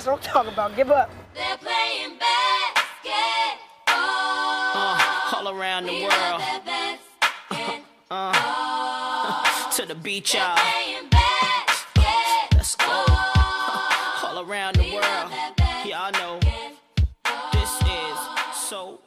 That's what I'm talking about. Give up. They're playing basketball. Uh, all around the We world. love that basketball. Uh, to the beach, y'all. Playing basketball. Let's go. all around the world. Y'all know this is so,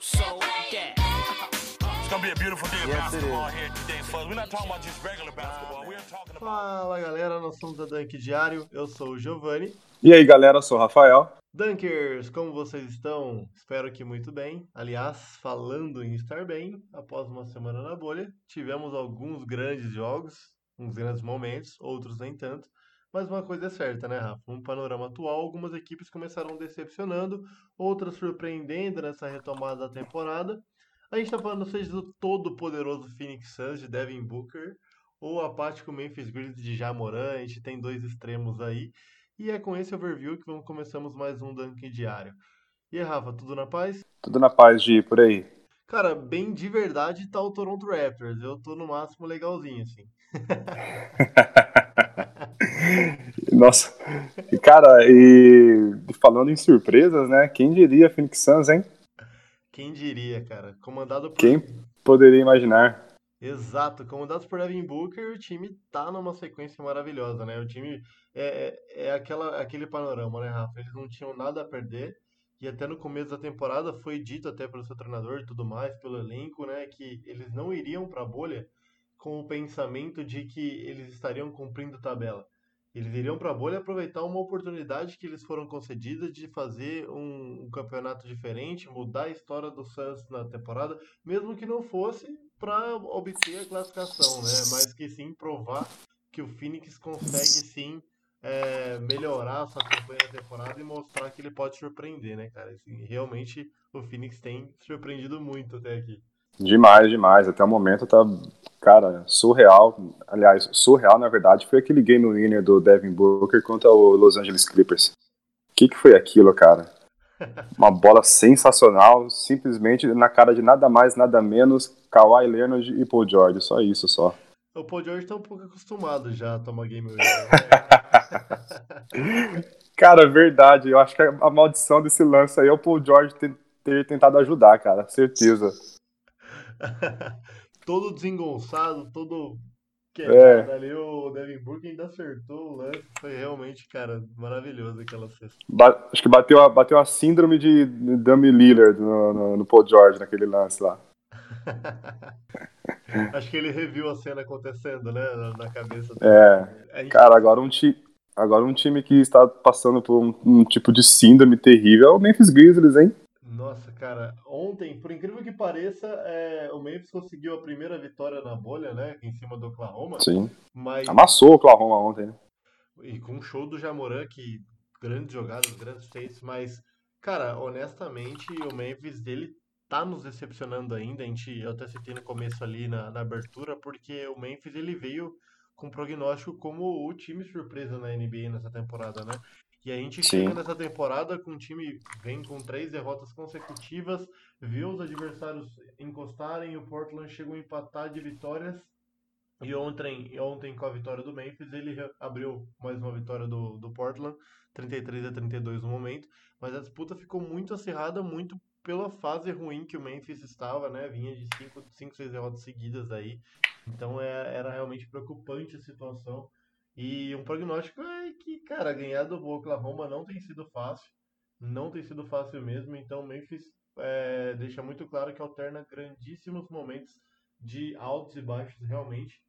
Fala galera, nós somos da Dunk Diário, eu sou o Giovanni. E aí, galera, eu sou o Rafael. Dunkers, como vocês estão? Espero que muito bem. Aliás, falando em estar bem, após uma semana na bolha, tivemos alguns grandes jogos, uns grandes momentos, outros nem tanto. Mas uma coisa é certa, né, Rafa? No panorama atual, algumas equipes começaram decepcionando, outras surpreendendo nessa retomada da temporada. A gente tá falando seja do todo poderoso Phoenix Suns de Devin Booker ou apático Memphis Grizzlies de Jamoran. A gente tem dois extremos aí. E é com esse overview que vamos começamos mais um Dunk Diário. E aí, Rafa, tudo na paz? Tudo na paz de por aí. Cara, bem de verdade tá o Toronto Raptors. Eu tô no máximo legalzinho, assim. Nossa, cara, e falando em surpresas, né? Quem diria Phoenix Suns, hein? Quem diria, cara? Comandado por. Quem poderia imaginar? Exato, comandado por Devin Booker, o time tá numa sequência maravilhosa, né? O time é, é, é aquela, aquele panorama, né, Rafa? Eles não tinham nada a perder. E até no começo da temporada foi dito até pelo seu treinador e tudo mais, pelo elenco, né, que eles não iriam para a bolha com o pensamento de que eles estariam cumprindo tabela. Eles iriam para a bolha aproveitar uma oportunidade que eles foram concedidas de fazer um, um campeonato diferente, mudar a história do Suns na temporada, mesmo que não fosse para obter a classificação, né? Mas que sim provar que o Phoenix consegue sim é, melhorar a sua campanha na temporada e mostrar que ele pode surpreender, né, cara? Assim, realmente o Phoenix tem surpreendido muito até aqui. Demais, demais. Até o momento tá, cara, surreal. Aliás, surreal, na verdade, foi aquele game winner do Devin Booker contra o Los Angeles Clippers. O que, que foi aquilo, cara? Uma bola sensacional, simplesmente na cara de nada mais, nada menos, Kawhi Leonard e Paul George. Só isso, só. O Paul George tá um pouco acostumado já a tomar game winner. né? Cara, verdade. Eu acho que a maldição desse lance aí é o Paul George ter, ter tentado ajudar, cara. Certeza. todo desengonçado, todo É. quebrado ali, o Devin Booker ainda acertou o lance. Foi realmente, cara, maravilhoso aquela cesta. Ba- acho que bateu a, bateu a síndrome de Dummy Lillard no, no, no Paul George naquele lance lá. Acho que ele reviu a cena acontecendo, né, na, cabeça dele. É, gente- cara, agora um, ti, agora um time que está passando por um, um tipo de síndrome terrível é o Memphis Grizzlies, hein? Nossa, cara, ontem, por incrível que pareça, é, o Memphis conseguiu a primeira vitória na bolha, né, em cima do Oklahoma, Sim. mas Amassou o Oklahoma ontem, né? e com um show do Jamoran, que grandes jogadas, grandes feitos, mas, cara, honestamente, o Memphis dele tá nos decepcionando ainda. A gente, eu até citei no começo ali na, na abertura, porque o Memphis ele veio com prognóstico como o time surpresa na NBA nessa temporada, né? E a gente Sim. chega nessa temporada com um time vem com três derrotas consecutivas, viu os adversários encostarem, o Portland chegou a empatar de vitórias e ontem, ontem com a vitória do Memphis, ele abriu mais uma vitória do, do Portland, 33 a 32 no momento, mas a disputa ficou muito acirrada, muito pela fase ruim que o Memphis estava, né? Vinha de 5, 5 6 derrotas seguidas aí. Então é, era realmente preocupante a situação. E um prognóstico é que, cara, ganhar do Oklahoma não tem sido fácil. Não tem sido fácil mesmo. Então Memphis é, deixa muito claro que alterna grandíssimos momentos de altos e baixos realmente.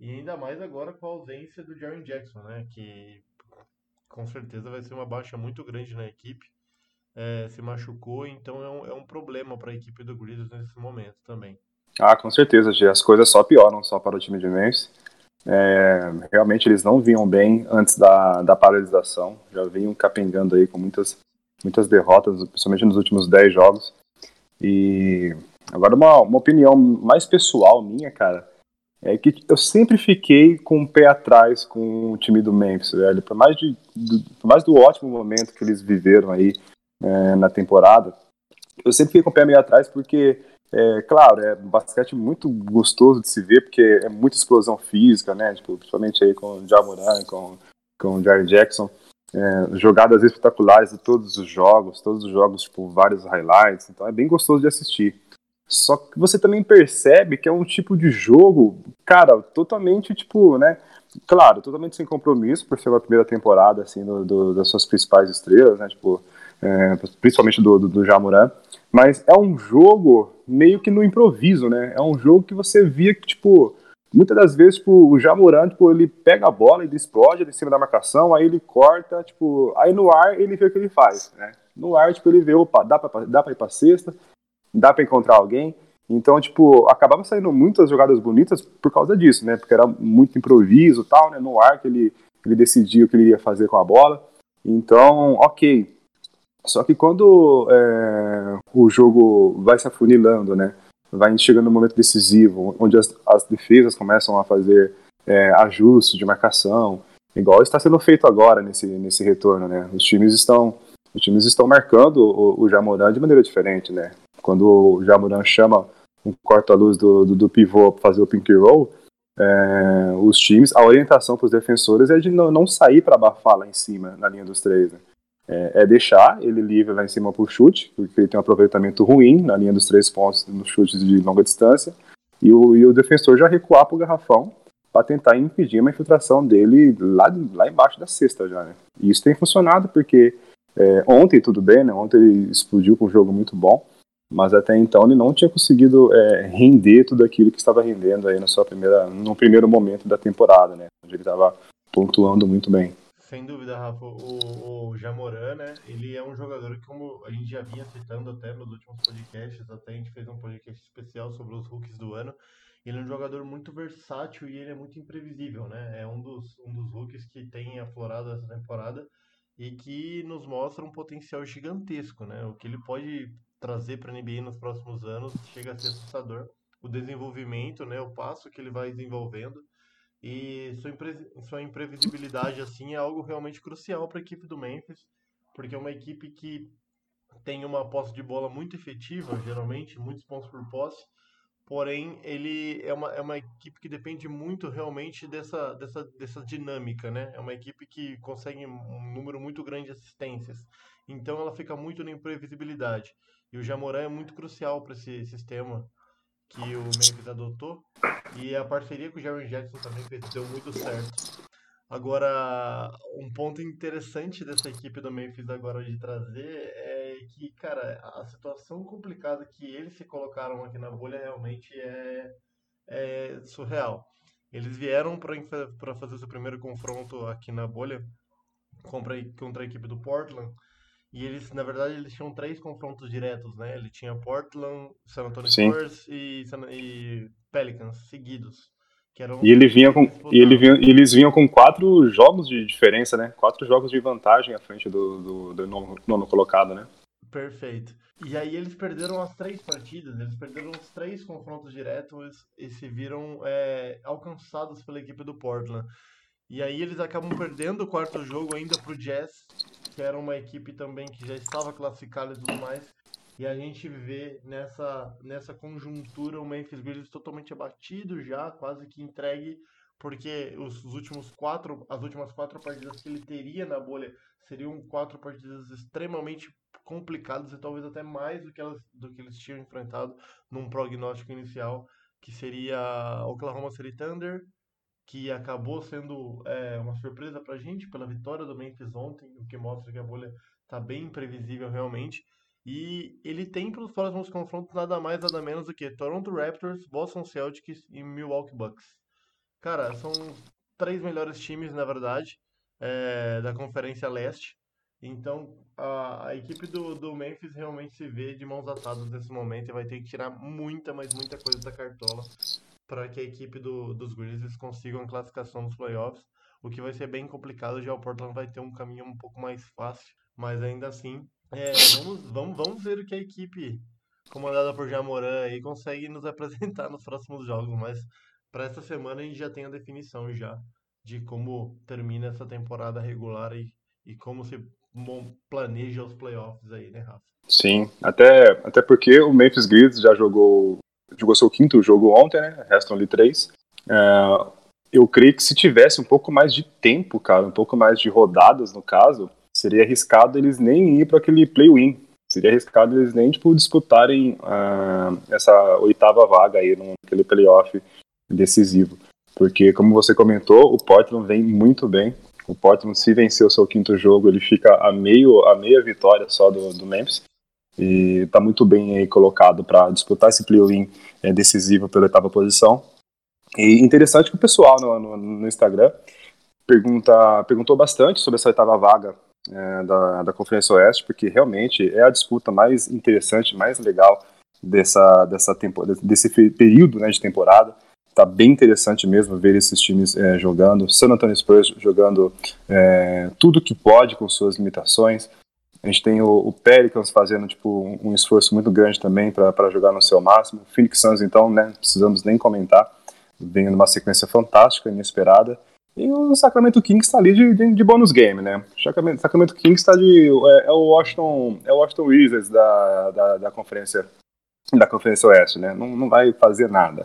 E ainda mais agora com a ausência do Jaren Jackson, né? Que com certeza vai ser uma baixa muito grande na equipe. É, se machucou, então é um, é um problema para a equipe do Grizzlies nesse momento também. Ah, com certeza, Gê. As coisas só pioram só para o time de Memphis. É, realmente eles não vinham bem antes da, da paralisação. Já vinham capengando aí com muitas, muitas derrotas, principalmente nos últimos 10 jogos. E agora uma, uma opinião mais pessoal minha, cara, é que eu sempre fiquei com o pé atrás com o time do Memphis, velho. Por mais, de, do, por mais do ótimo momento que eles viveram aí é, na temporada, eu sempre fiquei com o pé meio atrás porque é, claro, é um basquete muito gostoso de se ver, porque é muita explosão física, né? Tipo, principalmente aí com o Jamoran, com, com o Jared Jackson. é, jogadas espetaculares de todos os jogos, todos os jogos, tipo, vários highlights, então é bem gostoso de assistir. Só que você também percebe que é um tipo de jogo, cara, totalmente, tipo, né, claro, totalmente sem compromisso, por ser a primeira temporada, assim, do, do, das suas principais estrelas, né, tipo, é, principalmente do, do, do Jamoran, mas é um jogo meio que no improviso, né, é um jogo que você via que, tipo, muitas das vezes, tipo, o Jamoran, tipo, ele pega a bola, ele explode ele em cima da marcação, aí ele corta, tipo, aí no ar ele vê o que ele faz, né, no ar, tipo, ele vê, opa, dá pra, dá pra ir pra cesta, dá pra encontrar alguém, então, tipo, acabava saindo muitas jogadas bonitas por causa disso, né? Porque era muito improviso tal, né? No ar que ele, ele decidia o que ele ia fazer com a bola. Então, ok. Só que quando é, o jogo vai se afunilando, né? Vai chegando no momento decisivo, onde as, as defesas começam a fazer é, ajustes de marcação, igual está sendo feito agora nesse, nesse retorno, né? Os times estão os times estão marcando o, o Jamoran de maneira diferente, né? Quando o Jamoran chama um corta-luz do, do, do, pivô para fazer o pink roll, é, os times, a orientação para os defensores é de não, não sair para abafar lá em cima, na linha dos três. Né? É, é, deixar ele livre lá em cima para o chute, porque ele tem um aproveitamento ruim na linha dos três pontos nos chutes de longa distância, e o, e o defensor já recuar para o garrafão para tentar impedir uma infiltração dele lá, lá embaixo da cesta já. Né? E isso tem funcionado porque é, ontem tudo bem, né? ontem ele explodiu com um jogo muito bom, mas até então ele não tinha conseguido é, render tudo aquilo que estava rendendo aí na sua primeira, no primeiro momento da temporada, né, onde ele estava pontuando muito bem. Sem dúvida, Rafa, o, o Jamoran, né, ele é um jogador que, como a gente já vinha citando até nos últimos podcasts, até a gente fez um podcast especial sobre os rookies do ano, ele é um jogador muito versátil e ele é muito imprevisível, né, é um dos, um dos rookies que tem aflorado essa temporada e que nos mostra um potencial gigantesco, né, o que ele pode trazer para a NBA nos próximos anos chega a ser assustador. O desenvolvimento, né, o passo que ele vai desenvolvendo e sua, impre sua imprevisibilidade assim é algo realmente crucial para a equipe do Memphis, porque é uma equipe que tem uma posse de bola muito efetiva, geralmente, muitos pontos por posse, porém ele é uma, é uma equipe que depende muito realmente dessa, dessa, dessa dinâmica, né? É uma equipe que consegue um número muito grande de assistências, então ela fica muito na imprevisibilidade. E o Jamoran é muito crucial para esse sistema que o Memphis adotou. E a parceria com o Jaron Jackson também fez, deu muito certo. Agora, um ponto interessante dessa equipe do Memphis agora de trazer é que, cara, a situação complicada que eles se colocaram aqui na bolha realmente é, é surreal. Eles vieram para fazer seu primeiro confronto aqui na bolha contra, contra a equipe do Portland e eles, na verdade, eles tinham três confrontos diretos, né? Ele tinha Portland, San Antonio Sim. Spurs e, e Pelicans seguidos. Que eram E ele vinha com, e ele vinha, eles vinham com quatro jogos de diferença, né? Quatro jogos de vantagem à frente do, do, do nono, nono colocado, né? Perfeito. E aí eles perderam as três partidas, eles perderam os três confrontos diretos e se viram é, alcançados pela equipe do Portland. E aí eles acabam perdendo o quarto jogo ainda pro Jazz, que era uma equipe também que já estava classificada e tudo mais. E a gente vê nessa, nessa conjuntura o Memphis Grizzlies totalmente abatido já, quase que entregue, porque os últimos quatro, as últimas quatro partidas que ele teria na bolha seriam quatro partidas extremamente complicadas e talvez até mais do que, elas, do que eles tinham enfrentado num prognóstico inicial, que seria Oklahoma City Thunder, que acabou sendo é, uma surpresa pra gente pela vitória do Memphis ontem, o que mostra que a bolha tá bem imprevisível realmente. E ele tem para os próximos confrontos nada mais nada menos do que Toronto Raptors, Boston Celtics e Milwaukee Bucks. Cara, são três melhores times, na verdade, é, da Conferência Leste. Então, a, a equipe do, do Memphis realmente se vê de mãos atadas nesse momento e vai ter que tirar muita, mas muita coisa da cartola para que a equipe do, dos Grizzlies consiga uma classificação nos playoffs, o que vai ser bem complicado. Já o Portland vai ter um caminho um pouco mais fácil, mas ainda assim, é, vamos, vamos, vamos ver o que a equipe comandada por Jamoran aí consegue nos apresentar nos próximos jogos, mas para essa semana a gente já tem a definição já de como termina essa temporada regular e, e como se planeja os playoffs aí, né, Rafa? Sim, até, até porque o Memphis Grizzlies já jogou, jogou seu quinto jogo ontem, né? Restam ali três. É, eu creio que se tivesse um pouco mais de tempo, cara, um pouco mais de rodadas no caso, seria arriscado eles nem ir para aquele play-win. Seria arriscado eles nem tipo, disputarem uh, essa oitava vaga aí naquele playoff decisivo. Porque, como você comentou, o Portland vem muito bem. O Portland, se vencer o seu quinto jogo, ele fica a, meio, a meia vitória só do, do Memphis. E está muito bem colocado para disputar esse play-in é, decisivo pela oitava posição. E interessante que o pessoal no, no, no Instagram pergunta, perguntou bastante sobre essa oitava vaga é, da, da Conferência Oeste, porque realmente é a disputa mais interessante, mais legal dessa, dessa tempo, desse período né, de temporada. Tá bem interessante mesmo ver esses times é, jogando. San Antonio Spurs jogando é, tudo que pode com suas limitações. A gente tem o, o Pelicans fazendo tipo, um esforço muito grande também para jogar no seu máximo. Phoenix Suns, então, né, precisamos nem comentar. Vem numa sequência fantástica, inesperada. E o Sacramento Kings está ali de, de, de, bônus game, né? O Sacramento, Sacramento Kings está de. É, é, o Washington, é o Washington Wizards da, da, da, conferência da Conferência Oeste, né? Não, não vai fazer nada.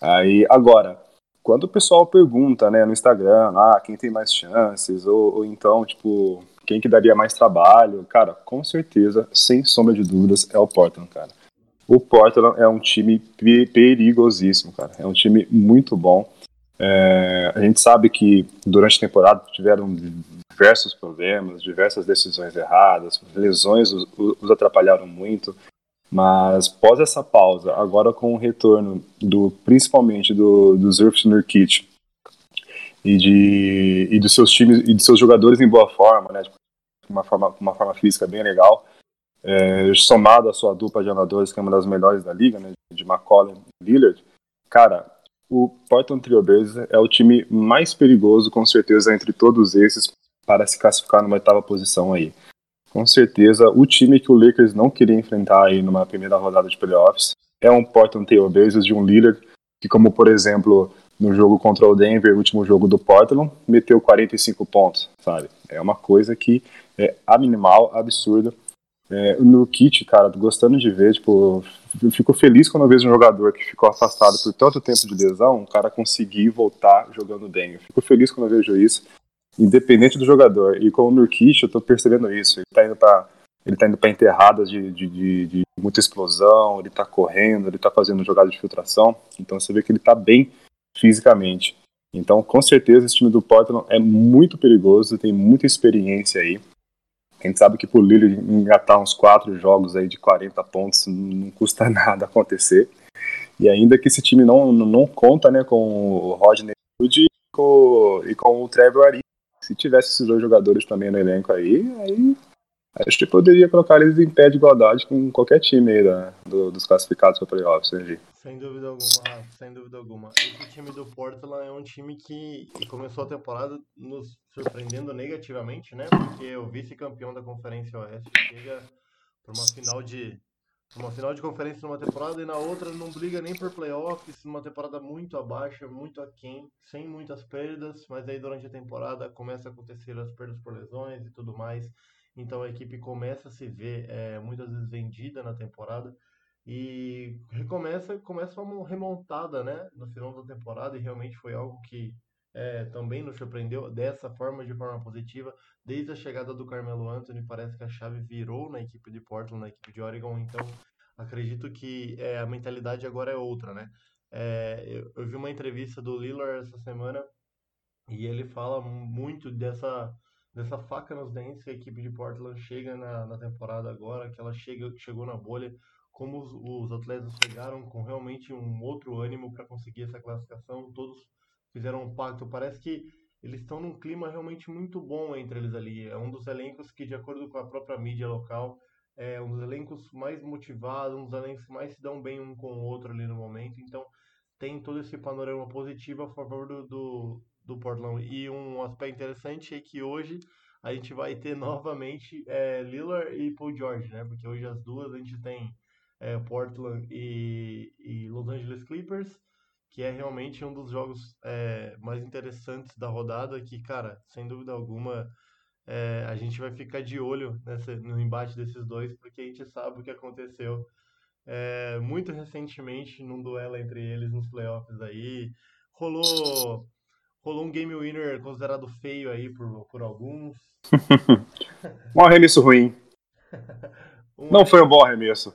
Aí, agora, quando o pessoal pergunta, né, no Instagram, ah, quem tem mais chances, ou, ou então, tipo, quem que daria mais trabalho, cara, com certeza, sem sombra de dúvidas, é o Portland, cara. O Portland é um time perigosíssimo, cara. É um time muito bom. É, a gente sabe que durante a temporada tiveram diversos problemas, diversas decisões erradas, lesões os, os atrapalharam muito. Mas pós essa pausa, agora com o retorno do principalmente do, do Zurf Nurkic e de e dos seus times e de seus jogadores em boa forma, né, uma forma uma forma física bem legal, é, somado à sua dupla de jogadores que é uma das melhores da liga, né, de McCollum e Lillard, cara, o Portland Trailblazers é o time mais perigoso, com certeza, entre todos esses, para se classificar numa oitava posição aí. Com certeza, o time que o Lakers não queria enfrentar aí numa primeira rodada de playoffs é um Portland Trailblazers de um Lillard, que como, por exemplo, no jogo contra o Denver, último jogo do Portland, meteu 45 pontos, sabe? É uma coisa que é animal, absurda. É, no kit, cara, gostando de ver, tipo, eu fico feliz quando eu vejo um jogador que ficou afastado por tanto tempo de lesão, um cara conseguir voltar jogando bem. Eu fico feliz quando eu vejo isso, independente do jogador. E com o Nurkic, eu tô percebendo isso. Ele tá indo pra, ele tá indo pra enterradas de, de, de, de muita explosão, ele tá correndo, ele tá fazendo jogada de filtração. Então você vê que ele tá bem fisicamente. Então, com certeza, esse time do Portland é muito perigoso, tem muita experiência aí. A gente sabe que pro Lillard engatar uns quatro jogos aí de 40 pontos não custa nada acontecer. E ainda que esse time não, não conta né, com o Rodney Hood e com, e com o Trevor Ariza. Se tivesse esses dois jogadores também no elenco aí, aí acho que poderia colocar eles em pé de igualdade com qualquer time aí da, do, dos classificados para playoffs, né, Sem dúvida alguma, sem dúvida alguma. Esse time do Portland é um time que começou a temporada nos surpreendendo negativamente, né? Porque o vice-campeão da Conferência Oeste chega para uma final de uma final de conferência numa temporada e na outra não briga nem por playoffs, numa temporada muito abaixo, muito aquém, sem muitas perdas, mas aí durante a temporada começa a acontecer as perdas por lesões e tudo mais, então a equipe começa a se ver é, muitas vezes vendida na temporada e recomeça começa uma remontada, né, no final da temporada e realmente foi algo que é, também nos surpreendeu dessa forma, de forma positiva. Desde a chegada do Carmelo Anthony, parece que a chave virou na equipe de Portland, na equipe de Oregon. Então, acredito que é, a mentalidade agora é outra, né? É, eu, eu, vi uma entrevista do Lillard essa semana e ele fala muito dessa, dessa faca nos dentes que a equipe de Portland chega na, na temporada agora, que ela chega, chegou na bolha, como os, os atletas chegaram com realmente um outro ânimo para conseguir essa classificação, todos fizeram um pacto. Parece que eles estão num clima realmente muito bom entre eles ali. É um dos elencos que, de acordo com a própria mídia local, é um dos elencos mais motivados, um dos elencos que mais se dão bem um com o outro ali no momento. Então, tem todo esse panorama positivo a favor do, do, do Portland. E um aspecto interessante é que hoje a gente vai ter novamente é, Lillard e Paul George, né? Porque hoje as duas a gente tem é, Portland e, e Los Angeles Clippers que é realmente um dos jogos é, mais interessantes da rodada, que, cara, sem dúvida alguma, é, a gente vai ficar de olho nessa, no embate desses dois, porque a gente sabe o que aconteceu é, muito recentemente num duelo entre eles nos playoffs aí. Rolou rolou um game winner considerado feio aí por, por alguns. Um arremesso ruim. Um Não foi um bom arremesso.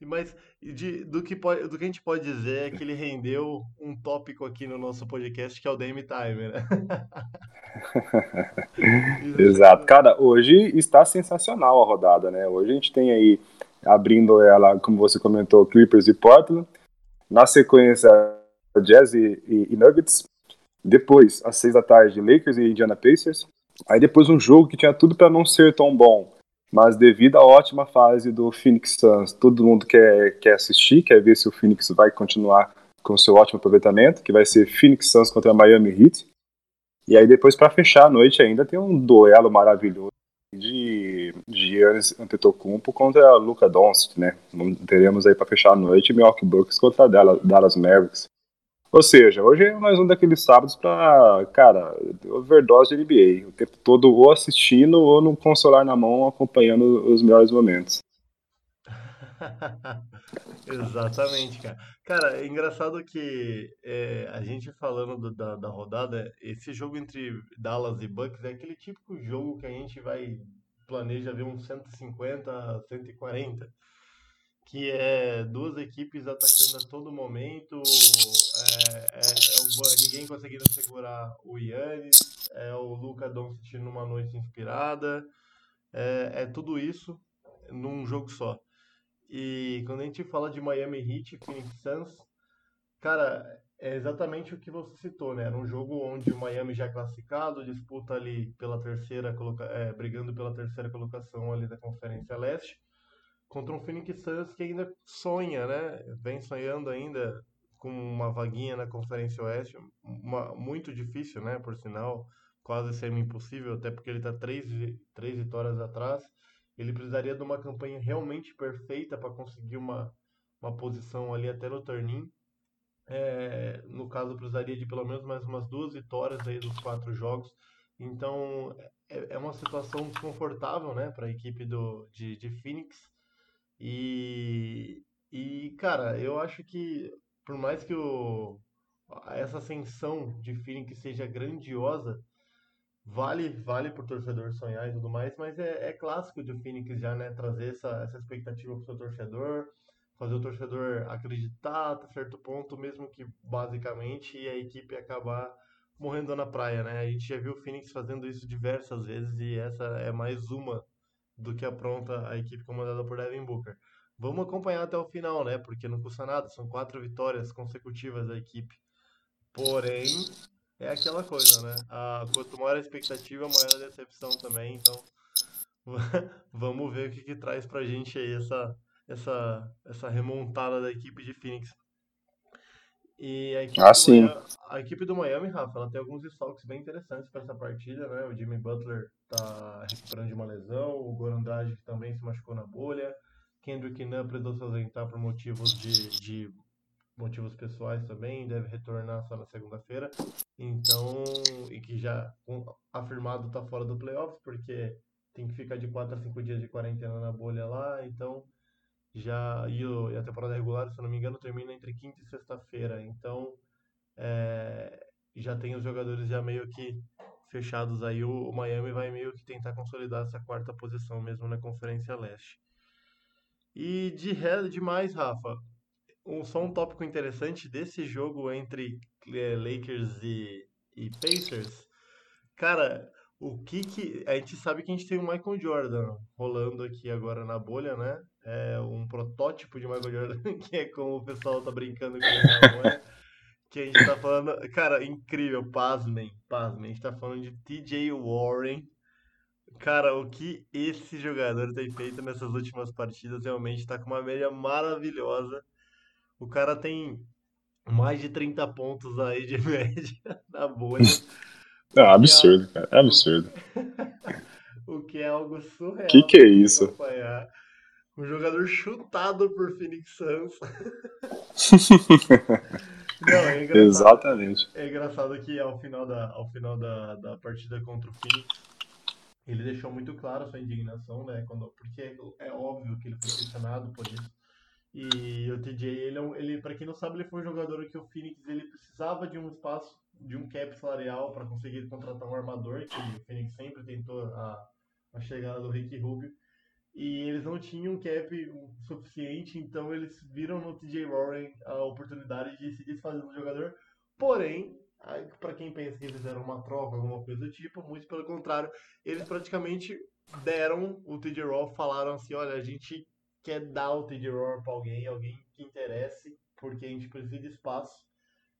Mas de- do, que pode, do que a gente pode dizer é que ele rendeu um tópico aqui no nosso podcast, que é o Dame Time, né? Exato. Cara, hoje está sensacional a rodada, né? Hoje a gente tem aí, abrindo ela, como você comentou, Clippers e Portland. Na sequência, Jazz e, e- e Nuggets. Depois, às seis da tarde, Lakers e Indiana Pacers. Aí depois um jogo que tinha tudo para não ser tão bom. Mas devido à ótima fase do Phoenix Suns, todo mundo quer, quer assistir, quer ver se o Phoenix vai continuar com seu ótimo aproveitamento, que vai ser Phoenix Suns contra Miami Heat. E aí depois para fechar a noite ainda tem um duelo maravilhoso de Giannis Antetokounmpo contra Luka Doncic, né? Teremos aí para fechar a noite Milwaukee Bucks contra Dallas Mavericks. Ou seja, hoje é mais um daqueles sábados para, cara, overdose de NBA, o tempo todo ou assistindo ou no consolar na mão acompanhando os melhores momentos. Exatamente, cara. Cara, é engraçado que é, a gente falando do- da, da rodada, esse jogo entre Dallas e Bucks é aquele típico jogo que a gente vai planeja ver uns 150, 140, que é duas equipes atacando a todo momento, é, é- é o ninguém conseguindo segurar o Yannis, é o Luka Doncic numa noite inspirada, é, é tudo isso num jogo só. E quando a gente fala de Miami Heat e Phoenix Suns, cara, é exatamente o que você citou, né? Era um jogo onde o Miami já é classificado, disputa ali pela terceira, é, brigando pela terceira colocação ali da Conferência Leste, contra um Phoenix Suns que ainda sonha, né? Vem sonhando ainda com uma vaguinha na Conferência Oeste, uma... muito difícil, né? Por sinal, quase semi-impossível, até porque ele está três, três vitórias atrás. Ele precisaria de uma campanha realmente perfeita para conseguir uma, uma posição ali até no turn-in. É, no caso, precisaria de pelo menos mais umas duas vitórias aí dos quatro jogos. Então, é, é uma situação desconfortável, né, para a equipe do, de, de Phoenix. E, e, cara, eu acho que, por mais que o, essa ascensão de Phoenix seja grandiosa, Vale, vale pro torcedor sonhar e tudo mais, mas é, é clássico do Phoenix já, né? Trazer essa, essa expectativa pro seu torcedor, fazer o torcedor acreditar até certo ponto, mesmo que basicamente a equipe acabar morrendo na praia, né? A gente já viu o Phoenix fazendo isso diversas vezes e essa é mais uma do que apronta a equipe comandada por Devin Booker. Vamos acompanhar até o final, né? Porque não custa nada, são quatro vitórias consecutivas da equipe. Porém, é aquela coisa, né? A, quanto maior a expectativa, maior a decepção também. Então, vamos ver o que, que traz pra gente aí essa, essa, essa remontada da equipe de Phoenix. E a equipe, Ah, sim. A equipe do Miami, Rafa, ela tem alguns desfalques bem interessantes para essa partida, né? O Jimmy Butler tá recuperando de uma lesão, o Goran Dragic também se machucou na bolha, Kendrick Nunn precisou se ausentar por motivos de, de motivos pessoais também, deve retornar só na segunda-feira. Então, e que já afirmado tá fora do playoffs, porque tem que ficar de 4 a 5 dias de quarentena na bolha lá, então já e, e a temporada regular, se eu não me engano, termina entre quinta e sexta-feira. Então, é, já tem os jogadores já meio que fechados aí. O, o Miami vai meio que tentar consolidar essa quarta posição mesmo na Conferência Leste. E de re- demais, Rafa, um, só um tópico interessante desse jogo entre eh, Lakers e, e Pacers. Cara, o que que. A gente sabe que a gente tem o Michael Jordan rolando aqui agora na bolha, né? É um protótipo de Michael Jordan, que é como o pessoal tá brincando com ele. Que a gente tá falando. Cara, incrível, pasmem, pasmem. A gente tá falando de TJ Warren. Cara, o que esse jogador tem feito nessas últimas partidas realmente tá com uma média maravilhosa. O cara tem mais de 30 pontos aí de média na bolha, É absurdo, cara. É absurdo. o que é algo surreal. Que que é isso? acompanhar. Um jogador chutado por Phoenix Suns. Não, é. Exatamente. É engraçado que ao final da, ao final da, da partida contra o Phoenix, ele deixou muito claro sua indignação, né? Quando, porque é óbvio que ele foi questionado por isso. E o TJ, ele, é ele para quem não sabe, ele foi um jogador que o Phoenix ele precisava de um espaço, de um cap salarial para conseguir contratar um armador, que o Phoenix sempre tentou a, a chegada do Rick Rubio. E eles não tinham cap suficiente, então eles viram no TJ Warren a oportunidade de se desfazer do jogador. Porém, para quem pensa que fizeram uma troca, alguma coisa do tipo, muito pelo contrário, eles praticamente deram o TJ Warren, falaram assim, olha, a gente quer dar o TJ Warren para alguém, alguém que interesse, porque a gente precisa de espaço.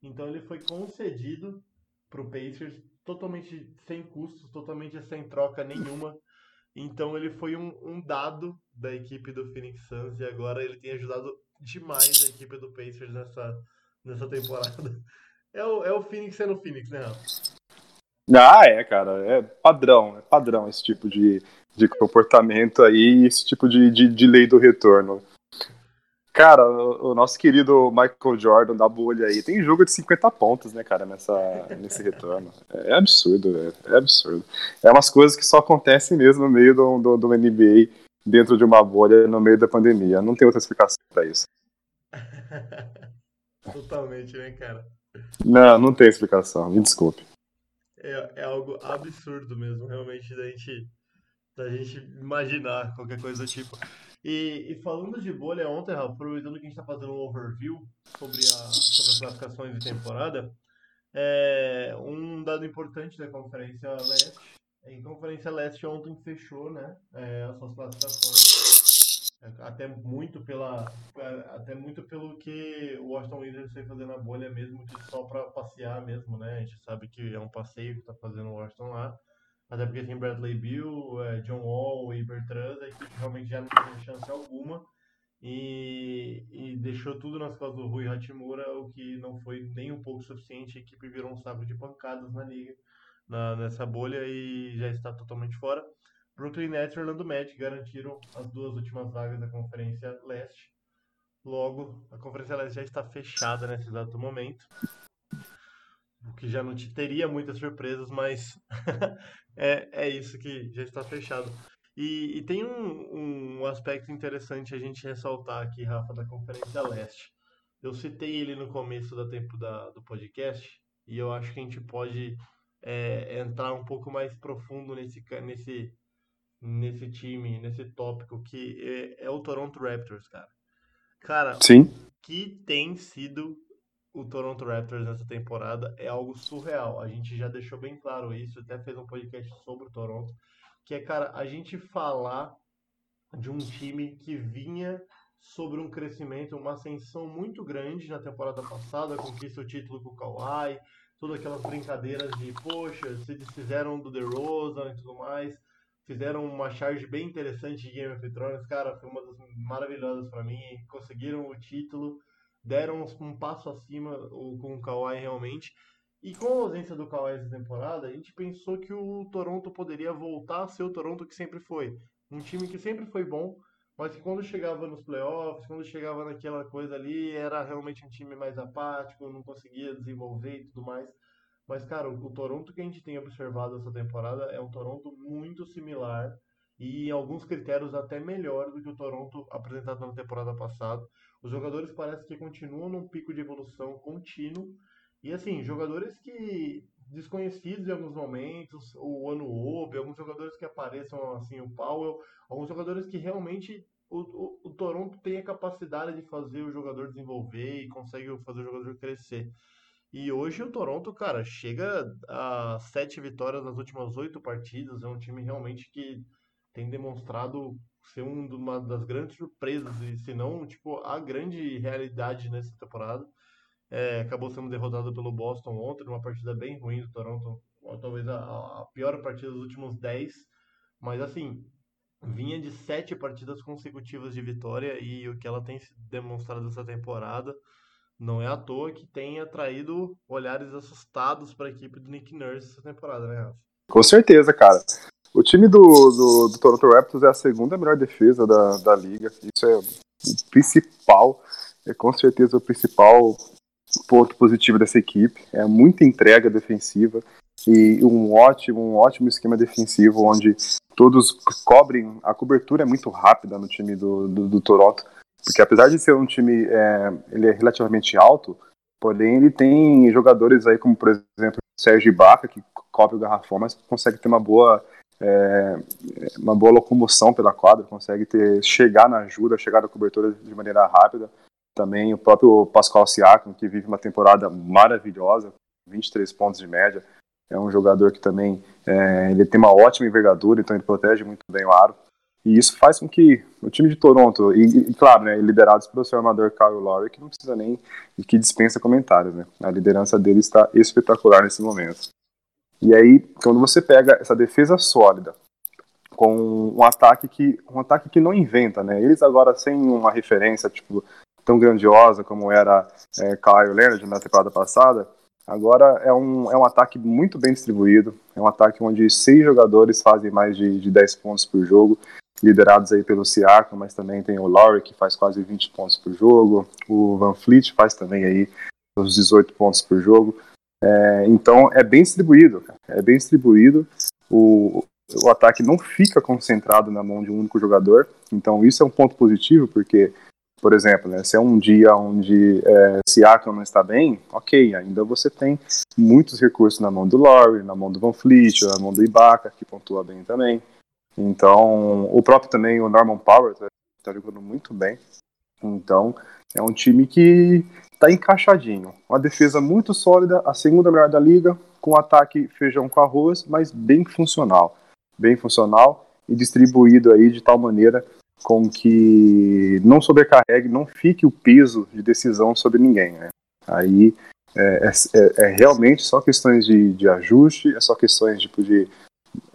Então ele foi concedido para o Pacers totalmente sem custos, totalmente sem troca nenhuma. Então ele foi um, um dado da equipe do Phoenix Suns e agora ele tem ajudado demais a equipe do Pacers nessa, nessa temporada. É o, é o Phoenix sendo o Phoenix, né? Ah, é, cara. É padrão, é padrão esse tipo de, de comportamento aí, esse tipo de, de, de lei do retorno. Cara, o, o nosso querido Michael Jordan da bolha aí tem jogo de 50 pontos, né, cara, nessa, nesse retorno. É absurdo, velho. É absurdo. É umas coisas que só acontecem mesmo no meio do, do, do NBA, dentro de uma bolha, no meio da pandemia. Não tem outra explicação pra isso. Totalmente, né, cara? Não, não tem explicação, me desculpe. É, é algo absurdo mesmo, realmente, da gente, da gente imaginar qualquer coisa do tipo. E, e falando de bolha ontem, Rafa, aproveitando que a gente está fazendo um overview sobre, a, sobre as classificações de temporada, é, um dado importante da Conferência Leste. Em Conferência Leste ontem fechou né, é, as suas classificações. Até muito pela até muito pelo que o Washington Wizards foi fazer na bolha mesmo, que só para passear mesmo, né? A gente sabe que é um passeio que tá fazendo o Washington lá. Até porque tem Bradley Bill, eh, John Wall e Bertrand, a equipe realmente já não tem chance alguma. E, e deixou tudo nas costas do Rui Hachimura, o que não foi nem um pouco suficiente. A equipe virou um saco de pancadas na liga, na, nessa bolha, e já está totalmente fora. Brooklyn Nets e Orlando Magic garantiram as duas últimas vagas da Conferência Leste. Logo, a Conferência Leste já está fechada nesse exato momento. O que já não te teria muitas surpresas, mas é, é isso que já está fechado. E, e tem um, um aspecto interessante a gente ressaltar aqui, Rafa, da Conferência Leste. Eu citei ele no começo da tempo da, do podcast e eu acho que a gente pode é, entrar um pouco mais profundo nesse, nesse, nesse time, nesse tópico, que é, é o Toronto Raptors, cara. Cara, Sim, que tem sido o Toronto Raptors nessa temporada é algo surreal. A gente já deixou bem claro isso, até fez um podcast sobre o Toronto, que é, cara, a gente falar de um time que vinha sobre um crescimento, uma ascensão muito grande na temporada passada, conquista o título com o Kawhi, todas aquelas brincadeiras de, poxa, se desfizeram do DeRozan e tudo mais, fizeram uma charge bem interessante de Game of Thrones, cara, foi uma das maravilhosas pra mim, conseguiram o título, deram um passo acima com o Kawhi realmente. E com a ausência do Kawhi essa temporada, a gente pensou que o Toronto poderia voltar a ser o Toronto que sempre foi. Um time que sempre foi bom, mas que quando chegava nos playoffs, quando chegava naquela coisa ali, era realmente um time mais apático, não conseguia desenvolver e tudo mais. Mas, cara, o Toronto que a gente tem observado essa temporada é um Toronto muito similar e em alguns critérios até melhor do que o Toronto apresentado na temporada passada. Os jogadores parece que continuam num pico de evolução contínuo. E assim, jogadores que desconhecidos em alguns momentos, o Anuobi, alguns jogadores que apareçam assim, o Powell, alguns jogadores que realmente o, o, o Toronto tem a capacidade de fazer o jogador desenvolver e consegue fazer o jogador crescer. E hoje o Toronto, cara, chega a sete vitórias nas últimas oito partidas. É um time realmente que tem demonstrado ser um, uma das grandes surpresas, e se não, tipo, a grande realidade nessa temporada. É, acabou sendo derrotado pelo Boston ontem, numa partida bem ruim do Toronto, talvez a, a pior partida dos últimos 10. Mas assim, vinha de sete partidas consecutivas de vitória e o que ela tem demonstrado essa temporada não é à toa que tem atraído olhares assustados para a equipe do Nick Nurse essa temporada, né, Rafa? com certeza, cara. O time do, do, do Toronto Raptors é a segunda melhor defesa da, da liga. Isso é o principal, é com certeza o principal ponto positivo dessa equipe. É muita entrega defensiva e um ótimo, um ótimo esquema defensivo onde todos cobrem. A cobertura é muito rápida no time do, do, do Toronto. Porque apesar de ser um time, é, ele é relativamente alto, porém ele tem jogadores aí como, por exemplo, Sérgio Ibaka, que cobre o garrafão, mas consegue ter uma boa é, uma boa locomoção pela quadra, consegue ter chegar na ajuda, chegar na cobertura de maneira rápida. Também o próprio Pascal Siakam, que vive uma temporada maravilhosa, 23 pontos de média. É um jogador que também é, ele tem uma ótima envergadura, então ele protege muito bem o aro. E isso faz com que o time de Toronto, e, e claro, né, liderados pelo seu armador Kyle Lowry, que não precisa nem que dispensa comentários, né? A liderança dele está espetacular nesse momento. E aí, quando você pega essa defesa sólida com um ataque que um ataque que não inventa, né? Eles agora sem uma referência tipo tão grandiosa como era é, Kyle Leonard na temporada passada, agora é um, é um ataque muito bem distribuído, é um ataque onde seis jogadores fazem mais de, de 10 pontos por jogo, liderados aí pelo Siakam, mas também tem o Lowry que faz quase 20 pontos por jogo, o Van Fleet faz também aí os 18 pontos por jogo. É, então é bem distribuído, é bem distribuído. O, o ataque não fica concentrado na mão de um único jogador. Então isso é um ponto positivo, porque, por exemplo, né, se é um dia onde é, Siakam não está bem, ok, ainda você tem muitos recursos na mão do Laurie, na mão do Van Fleet, na mão do Ibaka, que pontua bem também. Então, o próprio também, o Norman Powers, está tá jogando muito bem. Então, é um time que está encaixadinho. Uma defesa muito sólida, a segunda melhor da liga, com ataque feijão com arroz, mas bem funcional. Bem funcional e distribuído aí de tal maneira com que não sobrecarregue, não fique o peso de decisão sobre ninguém. Né? Aí é, é, é, realmente só questões de, de ajuste, é só questões tipo, de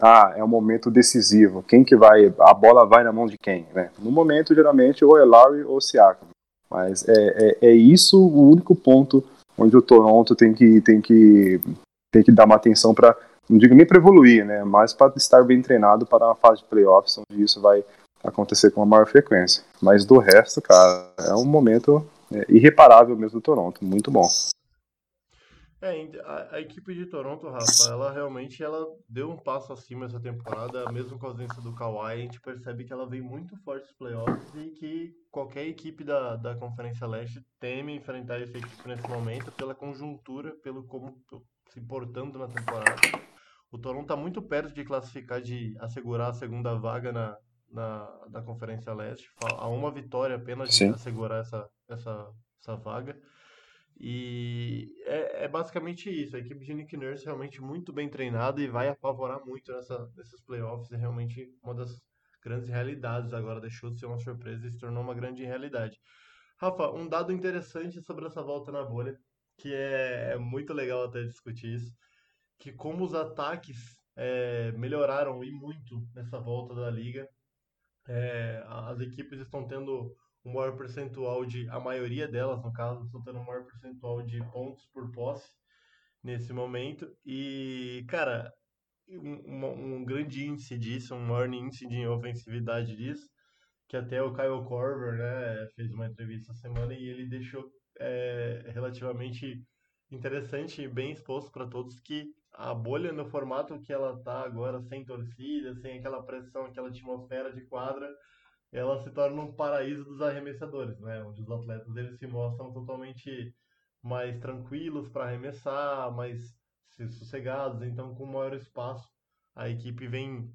ah, é um momento decisivo. Quem que vai, a bola vai na mão de quem, né? No momento, geralmente, ou é Larry ou Siakam. Mas é, é, é, isso o único ponto onde o Toronto tem que, tem que, tem que dar uma atenção para, não digo nem para evoluir, né, mas para estar bem treinado para uma fase de playoffs, onde isso vai acontecer com uma maior frequência. Mas do resto, cara, é um momento é, irreparável mesmo do Toronto, muito bom. É, a, a, equipe de Toronto, Rafa, ela realmente ela deu um passo acima essa temporada, mesmo com a ausência do Kawhi, a gente percebe que ela vem muito forte nos playoffs e que qualquer equipe da, da Conferência Leste teme enfrentar essa equipe nesse momento pela conjuntura, pelo como se portando na temporada. O Toronto está muito perto de classificar, de assegurar a segunda vaga na, na da Conferência Leste, a uma vitória apenas de Sim. assegurar essa, essa, essa vaga. E é, é, basicamente isso. A equipe de Nick Nurse realmente muito bem treinada e vai apavorar muito nessa, nesses playoffs. É realmente uma das grandes realidades agora. Deixou de ser uma surpresa e se tornou uma grande realidade. Rafa, um dado interessante sobre essa volta na bolha, que é, é muito legal até discutir isso, que como os ataques é, melhoraram e muito nessa volta da liga. É, as equipes estão tendo um maior percentual de, a maioria delas, no caso, estão tendo um maior percentual de pontos por posse nesse momento. E, cara, um, um grande índice disso, um maior índice de ofensividade disso, que até o Kyle Korver, né, fez uma entrevista essa semana e ele deixou é, relativamente interessante e bem exposto para todos que a bolha no formato que ela tá agora, sem torcida, sem aquela pressão, aquela atmosfera de quadra, ela se torna um paraíso dos arremessadores, né? Onde os atletas eles se mostram totalmente mais tranquilos para arremessar, mais sossegados, então com maior espaço a equipe vem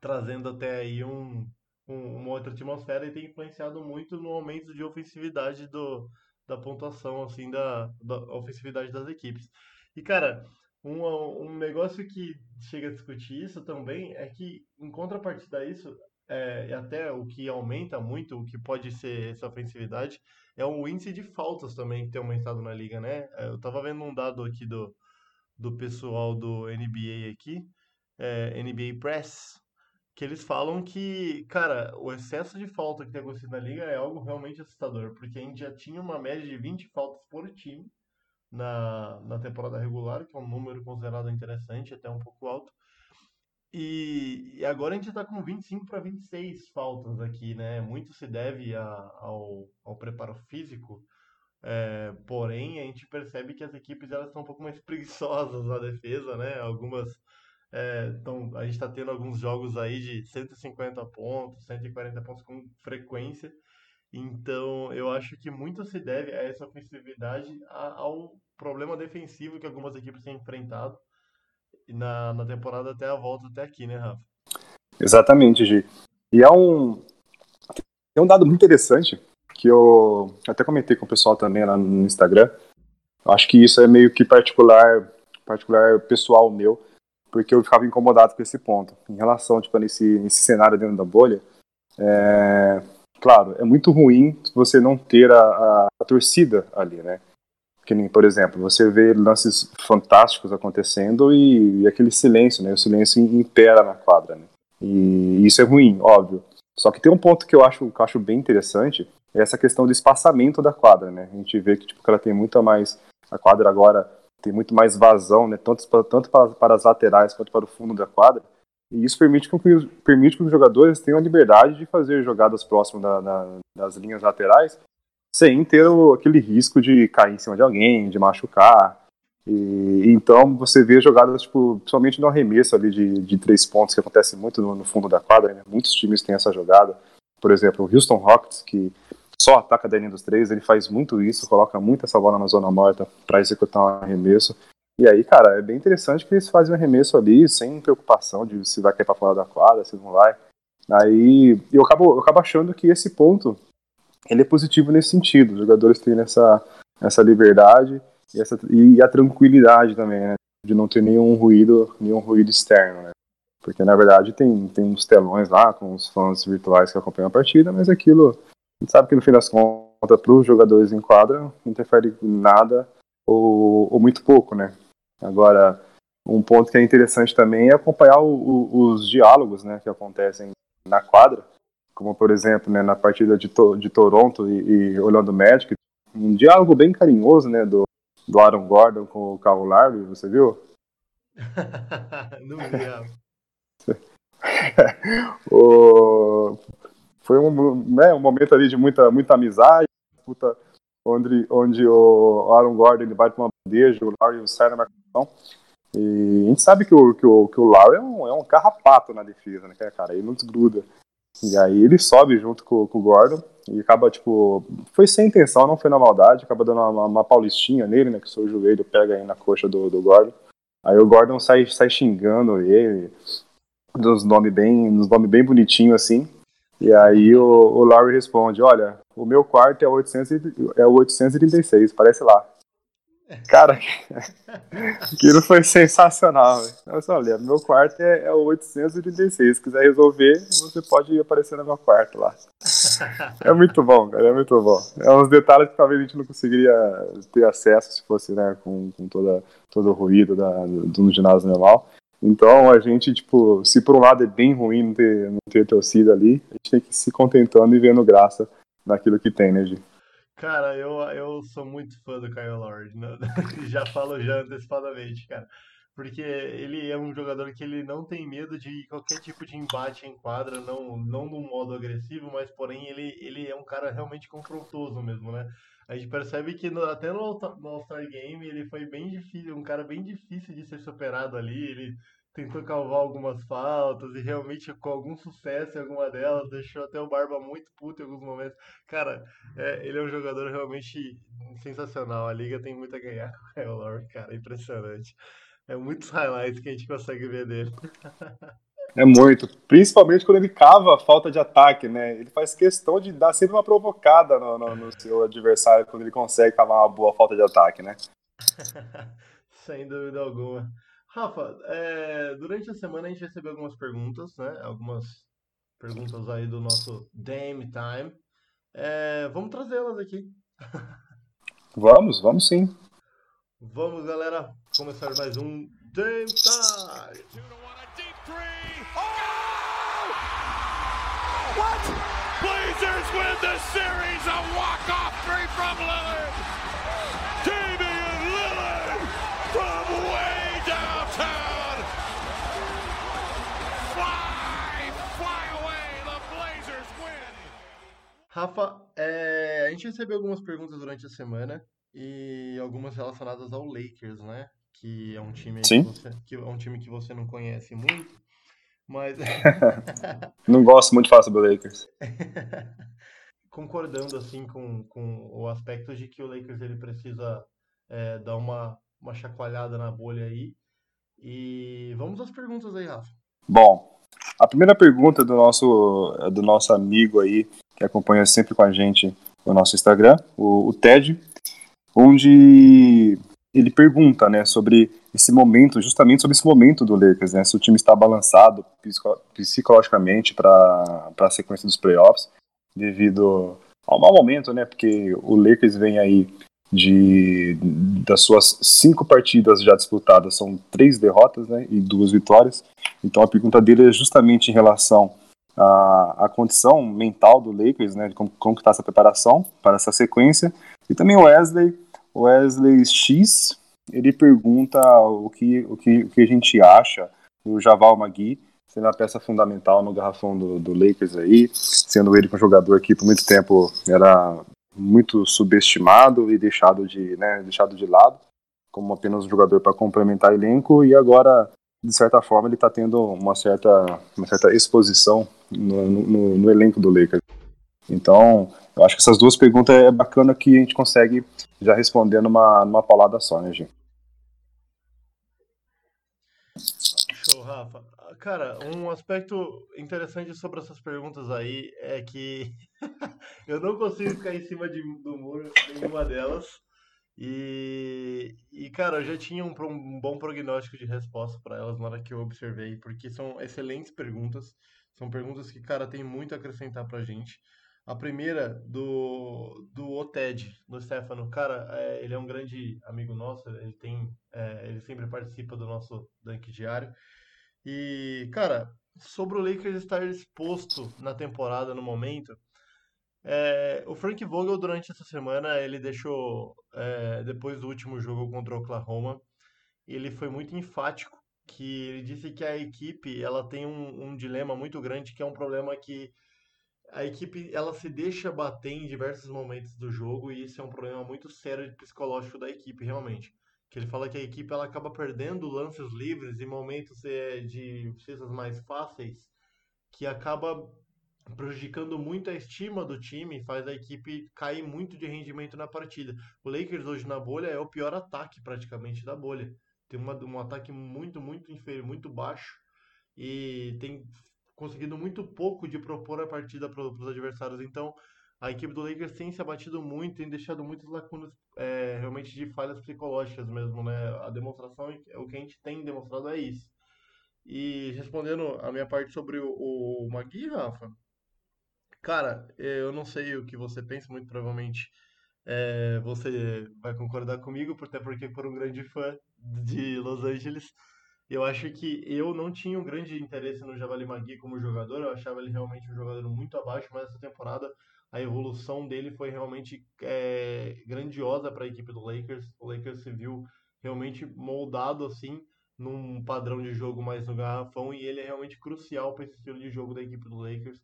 trazendo até aí um, um, uma outra atmosfera e tem influenciado muito no aumento de ofensividade do, da pontuação, assim, da, da ofensividade das equipes. E, cara, um, um negócio que chega a discutir isso também é que, em contrapartida a isso, é, e até o que aumenta muito, o que pode ser essa ofensividade, é o índice de faltas também que tem aumentado na liga, né? É, eu tava vendo um dado aqui do, do pessoal do NBA aqui, é, NBA Press, que eles falam que, cara, o excesso de falta que tem acontecido na liga é algo realmente assustador, porque a gente já tinha uma média de 20 faltas por time na, na temporada regular, que é um número considerado interessante, até um pouco alto, e, e agora a gente está com 25 para 26 faltas aqui, né? Muito se deve a, ao, ao preparo físico, é, porém a gente percebe que as equipes elas estão um pouco mais preguiçosas na defesa, né? Algumas é, a gente está tendo alguns jogos aí de 150 pontos, 140 pontos com frequência. Então, eu acho que muito se deve a essa ofensividade ao problema defensivo que algumas equipes têm enfrentado na, na temporada até a volta até aqui, né, Rafa? Exatamente, Gi. E é um. Tem um dado muito interessante que eu até comentei com o pessoal também lá no Instagram. Eu acho que isso é meio que particular, particular pessoal meu, porque eu ficava incomodado com esse ponto. Em relação, tipo, nesse, nesse cenário dentro da bolha, é, claro, é muito ruim você não ter a, a, a torcida ali, né? Que nem, por exemplo, você vê lances fantásticos acontecendo e, e aquele silêncio, né? O silêncio impera na quadra, né? E isso é ruim, óbvio. Só que tem um ponto que eu acho, que eu acho bem interessante, é essa questão do espaçamento da quadra, né? A gente vê que, tipo, que ela tem muita mais... A quadra agora tem muito mais vazão, né? Tanto, tanto para, para as laterais quanto para o fundo da quadra. E isso permite que, permite que os jogadores tenham a liberdade de fazer jogadas próximas da- da- das linhas laterais sem ter o- aquele risco de cair em cima de alguém, de machucar. E, então você vê jogadas, tipo, principalmente no arremesso ali de, de três pontos, que acontece muito no, no fundo da quadra, né? muitos times têm essa jogada. Por exemplo, o Houston Rockets, que só ataca da linha dos três, ele faz muito isso, coloca muito essa bola na zona morta para executar um arremesso. E aí, cara, é bem interessante que eles fazem um arremesso ali sem preocupação de se vai cair para fora da quadra, se não vai. Aí eu acabo, eu acabo achando que esse ponto ele é positivo nesse sentido. Os jogadores têm essa, essa liberdade e, essa, e a tranquilidade também, né? De não ter nenhum ruído, nenhum ruído externo, né? Porque na verdade tem, tem uns telões lá com os fãs virtuais que acompanham a partida, mas aquilo, a gente sabe que no fim das contas, para os jogadores em quadra, não interfere nada ou, ou muito pouco, né? Agora, um ponto que é interessante também é acompanhar o- o- os diálogos né, que acontecem na quadra, como por exemplo né, na partida de, To- de Toronto e, e Orlando Magic, um diálogo bem carinhoso né, do, do Aaron Gordon com o Kyle Lowry, você viu? Não vi. O- Foi um, né, um momento ali de muita, muita amizade, puta, onde, onde o Aaron Gordon ele bate uma bandeja, o Lowry sai na marcação. E a gente sabe que o, que o, que o Lowry é um, é um carrapato na defesa, né, cara? Ele não desgruda. E aí ele sobe junto com, com o Gordon e acaba, tipo, foi sem intenção, não foi na maldade, acaba dando uma, uma paulistinha nele, né, que o seu joelho pega aí na coxa do, do Gordon. Aí o Gordon sai, sai xingando ele, dos nomes bem, nos nomes bem bonitinhos assim. E aí o, o Larry responde, olha, o meu quarto é o 800 e- é o 836, parece lá. Cara, aquilo foi sensacional. Eu só, olha, meu quarto é, é o 836. Se quiser resolver, você pode aparecer no meu quarto lá. É muito bom, cara, é muito bom. É uns detalhes que talvez a gente não conseguiria ter acesso se fosse, né, com, com toda, todo o ruído da, do, do ginásio normal. Então a gente, tipo, se por um lado é bem ruim não ter, não ter torcida ali, a gente tem que ir se contentando e vendo graça naquilo que tem, né, Gi? Cara, eu, eu sou muito fã do Kyle Lowry, né? já falo já antecipadamente, cara. Porque ele é um jogador que ele não tem medo de qualquer tipo de embate em quadra, não, não num modo agressivo, mas porém ele, ele é um cara realmente confrontoso mesmo, né? A gente percebe que no- até no All- no All-Star Game ele foi bem difícil, um cara bem difícil de ser superado ali, ele tentou calvar algumas faltas e realmente com algum sucesso em alguma delas, deixou até o Barba muito puto em alguns momentos. Cara, é, ele é um jogador realmente sensacional. A liga tem muito a ganhar com o Kyle Lowry, cara. Impressionante. É muitos highlights que a gente consegue ver dele. É muito. Principalmente quando ele cava a falta de ataque, né? Ele faz questão de dar sempre uma provocada no, no- no seu adversário quando ele consegue cavar uma boa falta de ataque, né? Sem dúvida alguma. Rafa, é, durante a semana a gente recebeu algumas perguntas, né? Algumas perguntas aí do nosso Dame Time. É, vamos trazê-las aqui. Vamos, vamos sim. Vamos, galera, começar mais um Dame Time. What? Blazers win the series. A walk-off three from Lillard. Rafa, é, a gente recebeu algumas perguntas durante a semana e algumas relacionadas ao Lakers, né? Que é um time que você, que é um time que você não conhece muito, mas Não gosto muito de falar sobre o Lakers. concordando assim com, com o aspecto de que o Lakers ele precisa é, dar uma, uma chacoalhada na bolha aí. E vamos às perguntas aí, Rafa. Bom, a primeira pergunta do nosso, do nosso amigo aí, que acompanha sempre com a gente no nosso Instagram, o, o Ted, onde ele pergunta, né, sobre esse momento, justamente sobre esse momento do Lakers, né, se o time está balançado psico psicologicamente para a sequência dos playoffs, devido ao mau momento, né, porque o Lakers vem aí de das suas cinco partidas já disputadas são três derrotas, né, e duas vitórias. Então a pergunta dele é justamente em relação à, à condição mental do Lakers, né, de como, como está essa preparação para essa sequência. E também o Wesley Wesley X, ele pergunta o que, o que, o que a gente acha do Javal Magui, sendo a peça fundamental no garrafão do, do Lakers aí, sendo ele um jogador que por muito tempo era muito subestimado e deixado de, né, deixado de lado, como apenas um jogador para complementar elenco, e agora, de certa forma, ele está tendo uma certa, uma certa exposição no, no, no elenco do Lakers. Então, eu acho que essas duas perguntas é bacana que a gente consegue já responder numa, numa paulada só, né, gente? Show, Rafa. Cara, um aspecto interessante sobre essas perguntas aí é que eu não consigo ficar em cima de, do muro nenhuma delas. E, e, cara, eu já tinha um, um bom prognóstico de resposta para elas na hora que eu observei, porque são excelentes perguntas. São perguntas que, cara, tem muito a acrescentar pra gente. A primeira do, do Oted, do Stefano. Cara, é, ele é um grande amigo nosso, ele tem. É, ele sempre participa do nosso Dunk Diário. E, cara, sobre o Lakers estar exposto na temporada no momento, é, o Frank Vogel durante essa semana ele deixou é, depois do último jogo contra o Oklahoma, ele foi muito enfático que ele disse que a equipe ela tem um, um dilema muito grande que é um problema que a equipe ela se deixa bater em diversos momentos do jogo e isso é um problema muito sério psicológico da equipe realmente. Que ele fala que a equipe ela acaba perdendo lances livres e momentos é, de cestas mais fáceis que acaba prejudicando muito a estima do time, faz a equipe cair muito de rendimento na partida. O Lakers hoje na bolha é o pior ataque praticamente da bolha. Tem uma, um ataque muito, muito inferior, muito baixo e tem conseguindo muito pouco de propor a partida para os adversários. Então, a equipe do Lakers tem se abatido muito, tem deixado muitas lacunas é, realmente de falhas psicológicas mesmo, né? A demonstração, o que a gente tem demonstrado é isso. E respondendo a minha parte sobre o, o Magui, Rafa, cara, eu não sei o que você pensa, muito provavelmente é, você vai concordar comigo, até porque por um grande fã de Los Angeles. Eu acho que eu não tinha um grande interesse no Javali Magui como jogador, eu achava ele realmente um jogador muito abaixo, mas essa temporada a evolução dele foi realmente é, grandiosa para a equipe do Lakers. O Lakers se viu realmente moldado assim num padrão de jogo mais no garrafão e ele é realmente crucial para esse estilo de jogo da equipe do Lakers.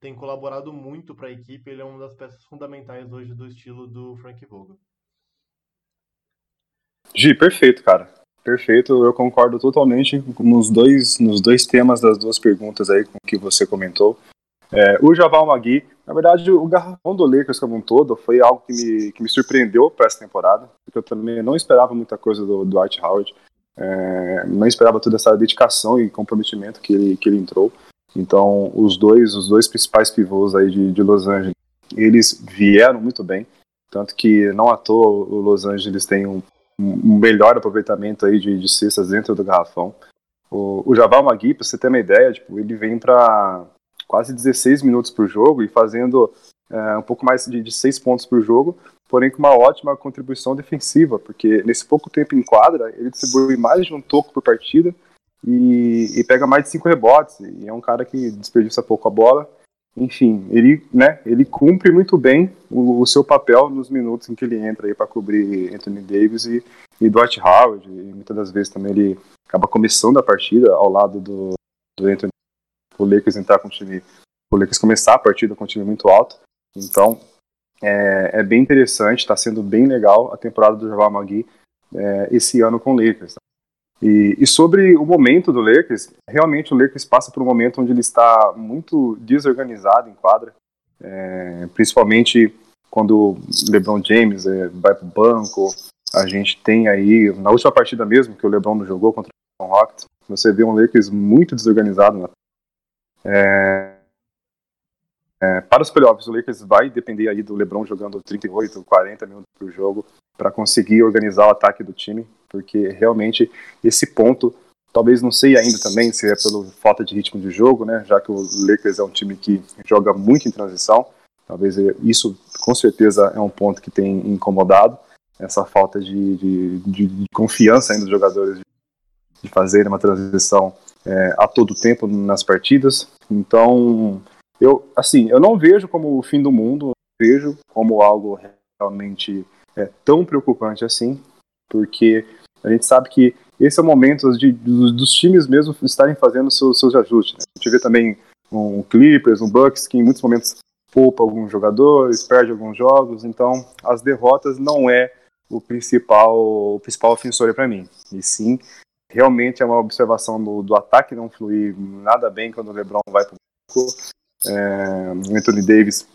Tem colaborado muito para a equipe, ele é uma das peças fundamentais hoje do estilo do Frank Vogel. Gi, perfeito, cara. Perfeito, eu concordo totalmente nos dois, nos dois temas das duas perguntas aí com que você comentou. É, o Javal Magui, na verdade, o garrafão do Lakers como um todo foi algo que me, que me surpreendeu para essa temporada, porque eu também não esperava muita coisa do, do Art Howard, é, não esperava toda essa dedicação e comprometimento que ele, que ele entrou. Então, os dois, os dois principais pivôs aí de, de Los Angeles, eles vieram muito bem, tanto que não à toa o Los Angeles tem um um melhor aproveitamento aí de, de cestas dentro do garrafão. O, o Jabal Magui, para você ter uma ideia, tipo, ele vem para quase 16 minutos por jogo e fazendo é, um pouco mais de, de 6 pontos por jogo, porém com uma ótima contribuição defensiva, porque nesse pouco tempo em quadra, ele distribui mais de um toco por partida e, e pega mais de 5 rebotes, e é um cara que desperdiça pouco a bola, enfim, ele, né, ele cumpre muito bem o, o seu papel nos minutos em que ele entra aí para cobrir Anthony Davis e, e Dwight Howard, e muitas das vezes também ele acaba começando a partida ao lado do, do Anthony, o Lakers entrar com o time, o Lakers começar a partida com um time muito alto, então é, é bem interessante, está sendo bem legal a temporada do Javal Magui é, esse ano com o Lakers. E, e, sobre o momento do Lakers, realmente o Lakers passa por um momento onde ele está muito desorganizado em quadra. é, principalmente quando LeBron James é, vai para o banco. A gente tem aí, na última partida mesmo, que o LeBron não jogou contra o Rockets, você vê um Lakers muito desorganizado. Né? É, é, para os playoffs, o Lakers vai depender aí do LeBron jogando 38, 40 minutos por jogo para conseguir organizar o ataque do time, porque realmente esse ponto, talvez não sei ainda também se é pela falta de ritmo de jogo, né, já que o Lakers é um time que joga muito em transição, talvez isso com certeza é um ponto que tem incomodado, essa falta de, de, de, confiança ainda dos jogadores de fazerem uma transição é, a todo tempo nas partidas, então eu, assim, eu não vejo como o fim do mundo, vejo como algo realmente é, tão preocupante assim, porque a gente sabe que esse é o momento de, dos, dos times mesmo estarem fazendo seus, seus ajustes. Né? A gente vê também um Clippers, um Bucks, que em muitos momentos poupa alguns jogadores, perde alguns jogos, então as derrotas não é o principal, o principal ofensor para mim. E sim, realmente é uma observação do, do ataque não fluir nada bem quando o LeBron vai para o é, o Anthony Davis,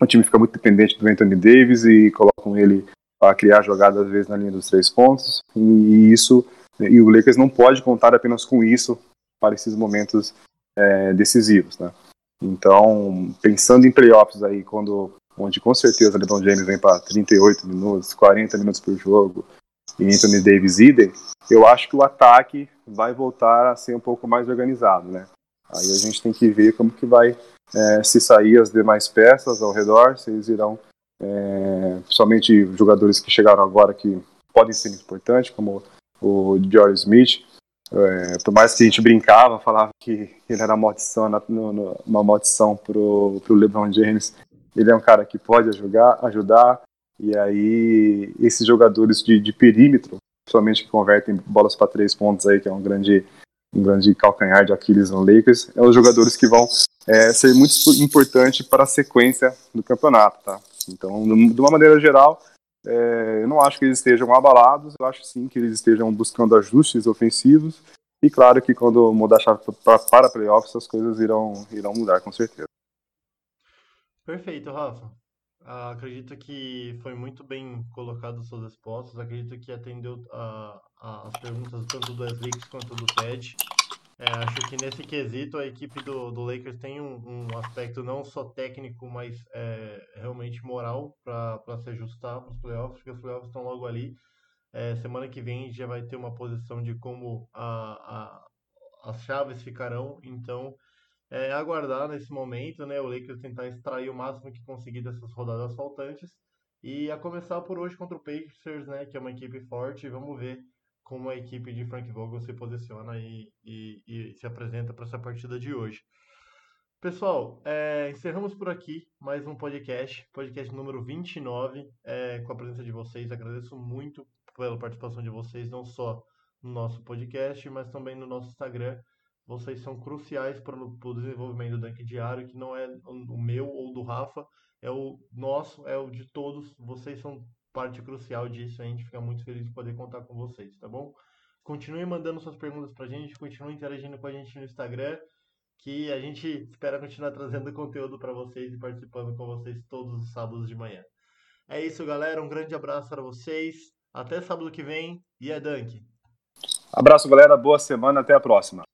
o time fica muito dependente do Anthony Davis e colocam ele a criar jogadas às vezes na linha dos três pontos e isso e o Lakers não pode contar apenas com isso para esses momentos é, decisivos, né? Então, pensando em playoffs aí, quando onde com certeza LeBron James vem para 38 minutos, 40 minutos por jogo e Anthony Davis idem, eu acho que o ataque vai voltar a ser um pouco mais organizado, né? Aí a gente tem que ver como que vai é, se sair as demais peças ao redor, se eles irão, é, principalmente jogadores que chegaram agora que podem ser importantes, como o George Smith, é, por mais que a gente brincava, falava que ele era maldição, uma maldição pro, pro LeBron James, ele é um cara que pode ajudar, ajudar e aí esses jogadores de, de perímetro, principalmente que convertem bolas para três pontos aí, que é um grande um grande calcanhar de Aquiles no Lakers, é os jogadores que vão é, ser muito importante para a sequência do campeonato, tá? Então, de uma maneira geral, é, eu não acho que eles estejam abalados, eu acho sim que eles estejam buscando ajustes ofensivos, e claro que quando mudar a chave para, para playoffs, as coisas irão, irão mudar, com certeza. Perfeito, Rafa. Ah, acredito que foi muito bem colocado suas respostas. Acredito que atendeu a, a, as perguntas tanto do Wesley quanto do Ted. É, acho que nesse quesito a equipe do, do Lakers tem um, um aspecto não só técnico, mas é, realmente moral para se ajustar para os playoffs, porque os playoffs estão logo ali. É, semana que vem já vai ter uma posição de como a, a, as chaves ficarão, então é, aguardar nesse momento, né? O Lakers tentar extrair o máximo que conseguir dessas rodadas faltantes. E a começar por hoje contra o Pacers, né? Que é uma equipe forte. Vamos ver como a equipe de Frank Vogel se posiciona e, e, e se apresenta para essa partida de hoje. Pessoal, é, encerramos por aqui mais um podcast, podcast número 29, é, com a presença de vocês. Agradeço muito pela participação de vocês, não só no nosso podcast, mas também no nosso Instagram vocês são cruciais para o desenvolvimento do Dunk Diário, que não é o meu ou do Rafa, é o nosso, é o de todos. Vocês são parte crucial disso, a gente fica muito feliz de poder contar com vocês, tá bom? Continue mandando suas perguntas para a gente, continue interagindo com a gente no Instagram, que a gente espera continuar trazendo conteúdo para vocês e participando com vocês todos os sábados de manhã. É isso, galera. Um grande abraço para vocês. Até sábado que vem e é Dunk. Abraço, galera. Boa semana. Até a próxima.